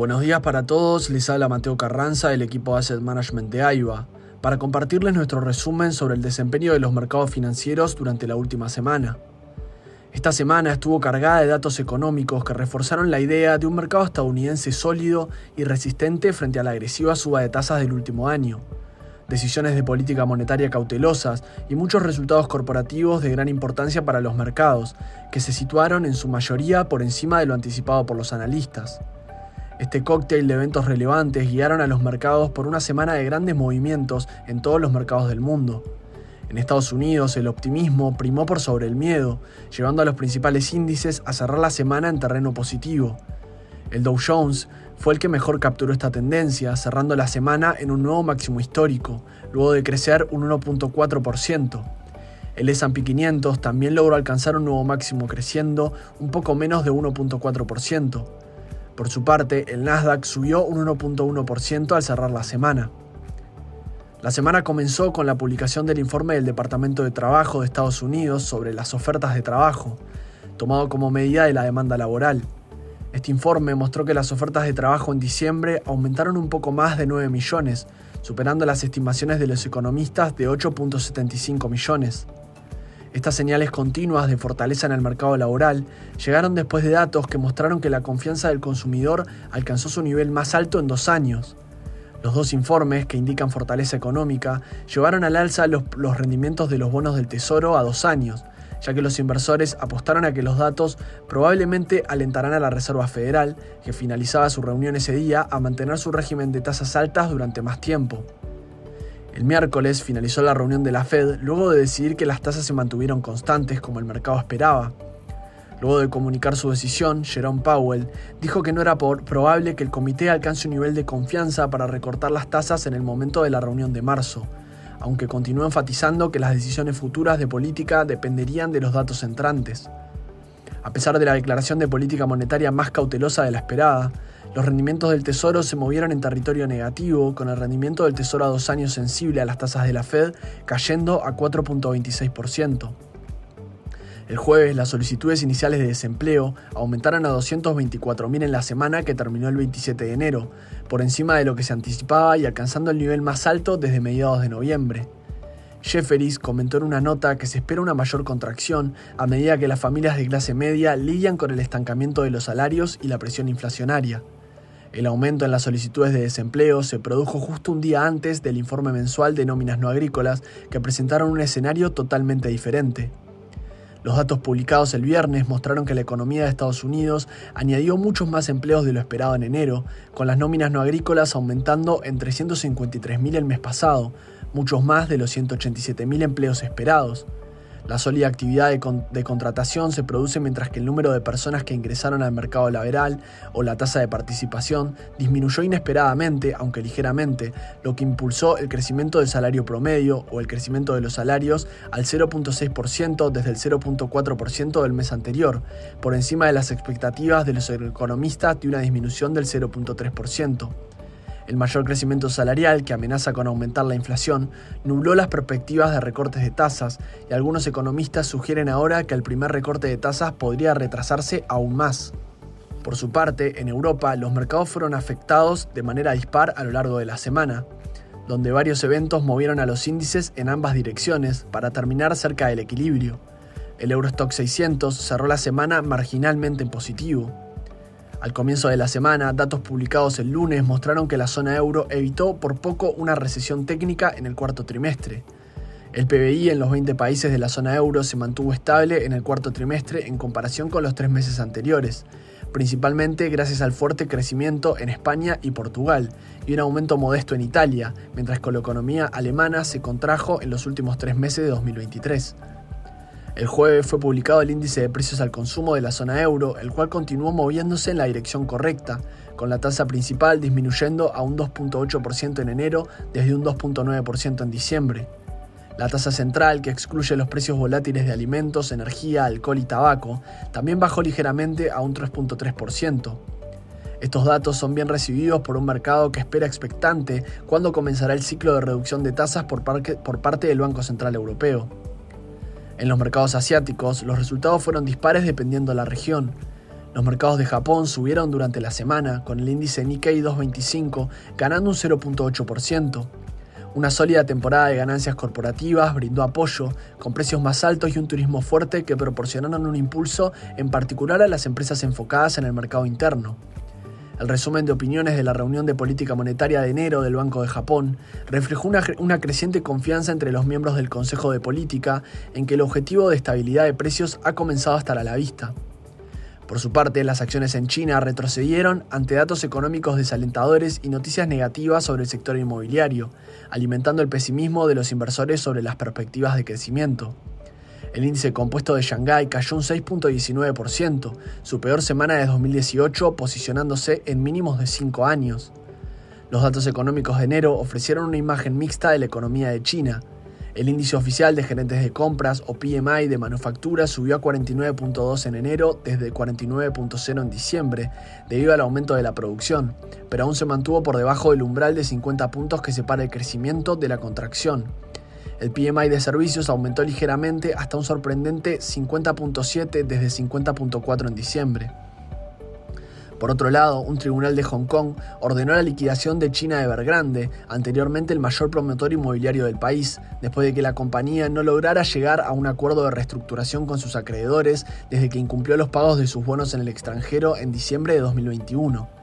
Buenos días para todos, les habla Mateo Carranza del equipo Asset Management de AIBA, para compartirles nuestro resumen sobre el desempeño de los mercados financieros durante la última semana. Esta semana estuvo cargada de datos económicos que reforzaron la idea de un mercado estadounidense sólido y resistente frente a la agresiva suba de tasas del último año, decisiones de política monetaria cautelosas y muchos resultados corporativos de gran importancia para los mercados, que se situaron en su mayoría por encima de lo anticipado por los analistas. Este cóctel de eventos relevantes guiaron a los mercados por una semana de grandes movimientos en todos los mercados del mundo. En Estados Unidos el optimismo primó por sobre el miedo, llevando a los principales índices a cerrar la semana en terreno positivo. El Dow Jones fue el que mejor capturó esta tendencia, cerrando la semana en un nuevo máximo histórico, luego de crecer un 1.4%. El S&P 500 también logró alcanzar un nuevo máximo creciendo un poco menos de 1.4%. Por su parte, el Nasdaq subió un 1.1% al cerrar la semana. La semana comenzó con la publicación del informe del Departamento de Trabajo de Estados Unidos sobre las ofertas de trabajo, tomado como medida de la demanda laboral. Este informe mostró que las ofertas de trabajo en diciembre aumentaron un poco más de 9 millones, superando las estimaciones de los economistas de 8.75 millones. Estas señales continuas de fortaleza en el mercado laboral llegaron después de datos que mostraron que la confianza del consumidor alcanzó su nivel más alto en dos años. Los dos informes, que indican fortaleza económica, llevaron al alza los, rendimientos de los bonos del Tesoro a dos años, ya que los inversores apostaron a que los datos probablemente alentarán a la Reserva Federal, que finalizaba su reunión ese día, a mantener su régimen de tasas altas durante más tiempo. El miércoles finalizó la reunión de la Fed luego de decidir que las tasas se mantuvieron constantes como el mercado esperaba. Luego de comunicar su decisión, Jerome Powell dijo que no era probable que el comité alcance un nivel de confianza para recortar las tasas en el momento de la reunión de marzo, aunque continuó enfatizando que las decisiones futuras de política dependerían de los datos entrantes. A pesar de la declaración de política monetaria más cautelosa de la esperada, los rendimientos del Tesoro se movieron en territorio negativo, con el rendimiento del Tesoro a dos años sensible a las tasas de la Fed cayendo a 4.26%. El jueves, las solicitudes iniciales de desempleo aumentaron a 224.000 en la semana que terminó el 27 de enero, por encima de lo que se anticipaba y alcanzando el nivel más alto desde mediados de noviembre. Jefferies comentó en una nota que se espera una mayor contracción a medida que las familias de clase media lidian con el estancamiento de los salarios y la presión inflacionaria. El aumento en las solicitudes de desempleo se produjo justo un día antes del informe mensual de nóminas no agrícolas que presentaron un escenario totalmente diferente. Los datos publicados el viernes mostraron que la economía de Estados Unidos añadió muchos más empleos de lo esperado en enero, con las nóminas no agrícolas aumentando en 353.000 el mes pasado, muchos más de los 187.000 empleos esperados. La sólida actividad de, contratación se produce mientras que el número de personas que ingresaron al mercado laboral o la tasa de participación disminuyó inesperadamente, aunque ligeramente, lo que impulsó el crecimiento del salario promedio o el crecimiento de los salarios al 0.6% desde el 0.4% del mes anterior, por encima de las expectativas de los economistas de una disminución del 0.3%. El mayor crecimiento salarial, que amenaza con aumentar la inflación, nubló las perspectivas de recortes de tasas y algunos economistas sugieren ahora que el primer recorte de tasas podría retrasarse aún más. Por su parte, en Europa los mercados fueron afectados de manera dispar a lo largo de la semana, donde varios eventos movieron a los índices en ambas direcciones para terminar cerca del equilibrio. El Eurostock 600 cerró la semana marginalmente en positivo, al comienzo de la semana, datos publicados el lunes mostraron que la zona euro evitó por poco una recesión técnica en el cuarto trimestre. El PBI en los 20 países de la zona euro se mantuvo estable en el cuarto trimestre en comparación con los tres meses anteriores, principalmente gracias al fuerte crecimiento en España y Portugal y un aumento modesto en Italia, mientras que la economía alemana se contrajo en los últimos tres meses de 2023. El jueves fue publicado el índice de precios al consumo de la zona euro, el cual continuó moviéndose en la dirección correcta, con la tasa principal disminuyendo a un 2.8% en enero desde un 2.9% en diciembre. La tasa central, que excluye los precios volátiles de alimentos, energía, alcohol y tabaco, también bajó ligeramente a un 3.3%. Estos datos son bien recibidos por un mercado que espera expectante cuando comenzará el ciclo de reducción de tasas por, parte del Banco Central Europeo. En los mercados asiáticos, los resultados fueron dispares dependiendo de la región. Los mercados de Japón subieron durante la semana, con el índice Nikkei 225 ganando un 0.8%. Una sólida temporada de ganancias corporativas brindó apoyo, con precios más altos y un turismo fuerte que proporcionaron un impulso en particular a las empresas enfocadas en el mercado interno. El resumen de opiniones de la reunión de política monetaria de enero del Banco de Japón reflejó una, creciente confianza entre los miembros del Consejo de Política en que el objetivo de estabilidad de precios ha comenzado a estar a la vista. Por su parte, las acciones en China retrocedieron ante datos económicos desalentadores y noticias negativas sobre el sector inmobiliario, alimentando el pesimismo de los inversores sobre las perspectivas de crecimiento. El índice compuesto de Shanghái cayó un 6.19%, su peor semana de 2018, posicionándose en mínimos de 5 años. Los datos económicos de enero ofrecieron una imagen mixta de la economía de China, el índice oficial de gerentes de compras o PMI de manufactura subió a 49.2 en enero desde 49.0 en diciembre, debido al aumento de la producción, pero aún se mantuvo por debajo del umbral de 50 puntos que separa el crecimiento de la contracción. El PMI de servicios aumentó ligeramente hasta un sorprendente 50.7 desde 50.4 en diciembre. Por otro lado, un tribunal de Hong Kong ordenó la liquidación de China Evergrande, anteriormente el mayor promotor inmobiliario del país, después de que la compañía no lograra llegar a un acuerdo de reestructuración con sus acreedores desde que incumplió los pagos de sus bonos en el extranjero en diciembre de 2021.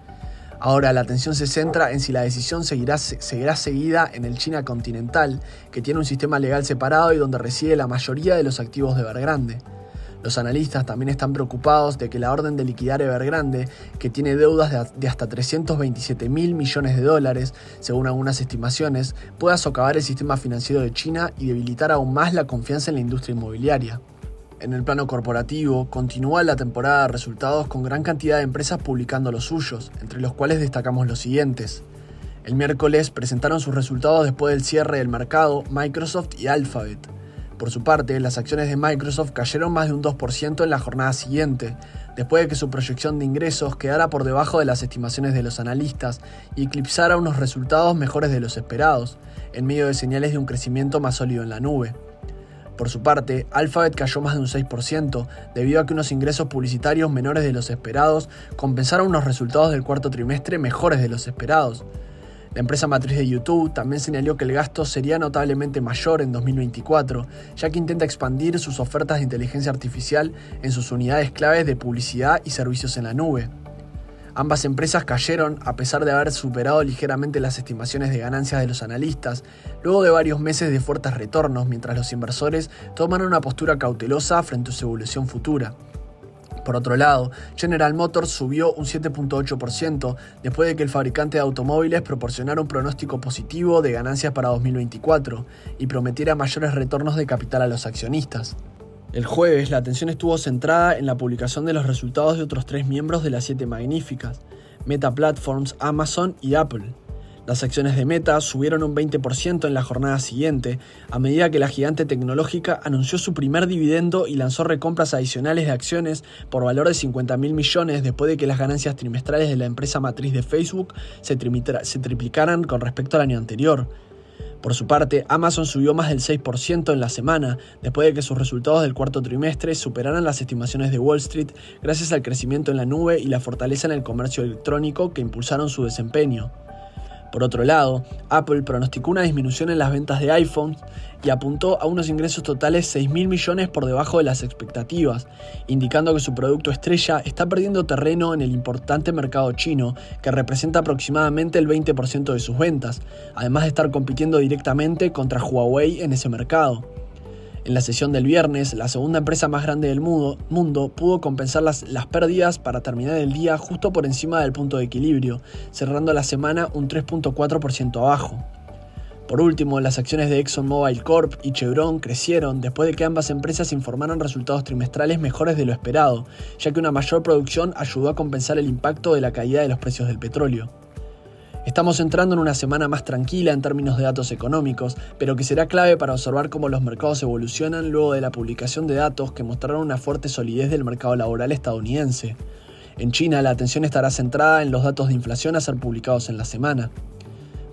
Ahora la atención se centra en si la decisión seguirá, seguida en el China continental, que tiene un sistema legal separado y donde reside la mayoría de los activos de Evergrande. Los analistas también están preocupados de que la orden de liquidar Evergrande, que tiene deudas de hasta 327 mil millones de dólares, según algunas estimaciones, pueda socavar el sistema financiero de China y debilitar aún más la confianza en la industria inmobiliaria. En el plano corporativo, continúa la temporada de resultados con gran cantidad de empresas publicando los suyos, entre los cuales destacamos los siguientes. El miércoles presentaron sus resultados después del cierre del mercado Microsoft y Alphabet. Por su parte, las acciones de Microsoft cayeron más de un 2% en la jornada siguiente, después de que su proyección de ingresos quedara por debajo de las estimaciones de los analistas y eclipsara unos resultados mejores de los esperados, en medio de señales de un crecimiento más sólido en la nube. Por su parte, Alphabet cayó más de un 6%, debido a que unos ingresos publicitarios menores de los esperados compensaron unos resultados del cuarto trimestre mejores de los esperados. La empresa matriz de YouTube también señaló que el gasto sería notablemente mayor en 2024, ya que intenta expandir sus ofertas de inteligencia artificial en sus unidades claves de publicidad y servicios en la nube. Ambas empresas cayeron a pesar de haber superado ligeramente las estimaciones de ganancias de los analistas, luego de varios meses de fuertes retornos mientras los inversores toman una postura cautelosa frente a su evolución futura. Por otro lado, General Motors subió un 7.8% después de que el fabricante de automóviles proporcionara un pronóstico positivo de ganancias para 2024 y prometiera mayores retornos de capital a los accionistas. El jueves, la atención estuvo centrada en la publicación de los resultados de otros tres miembros de las siete magníficas, Meta Platforms, Amazon y Apple. Las acciones de Meta subieron un 20% en la jornada siguiente, a medida que la gigante tecnológica anunció su primer dividendo y lanzó recompras adicionales de acciones por valor de 50 mil millones después de que las ganancias trimestrales de la empresa matriz de Facebook se, se triplicaran con respecto al año anterior. Por su parte, Amazon subió más del 6% en la semana, después de que sus resultados del cuarto trimestre superaran las estimaciones de Wall Street gracias al crecimiento en la nube y la fortaleza en el comercio electrónico que impulsaron su desempeño. Por otro lado, Apple pronosticó una disminución en las ventas de iPhones y apuntó a unos ingresos totales 6 mil millones por debajo de las expectativas, indicando que su producto estrella está perdiendo terreno en el importante mercado chino, que representa aproximadamente el 20% de sus ventas, además de estar compitiendo directamente contra Huawei en ese mercado. En la sesión del viernes, la segunda empresa más grande del mundo, pudo compensar las, las, pérdidas para terminar el día justo por encima del punto de equilibrio, cerrando la semana un 3.4% abajo. Por último, las acciones de ExxonMobil Corp y Chevron crecieron después de que ambas empresas informaron resultados trimestrales mejores de lo esperado, ya que una mayor producción ayudó a compensar el impacto de la caída de los precios del petróleo. Estamos entrando en una semana más tranquila en términos de datos económicos, pero que será clave para observar cómo los mercados evolucionan luego de la publicación de datos que mostraron una fuerte solidez del mercado laboral estadounidense. En China, la atención estará centrada en los datos de inflación a ser publicados en la semana.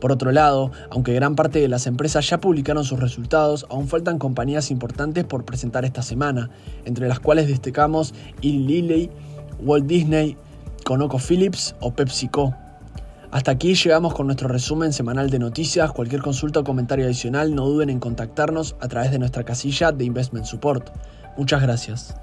Por otro lado, aunque gran parte de las empresas ya publicaron sus resultados, aún faltan compañías importantes por presentar esta semana, entre las cuales destacamos Eli Lilly, Walt Disney, ConocoPhillips o PepsiCo. Hasta aquí llegamos con nuestro resumen semanal de noticias. Cualquier consulta o comentario adicional no duden en contactarnos a través de nuestra casilla de Investment Support. Muchas gracias.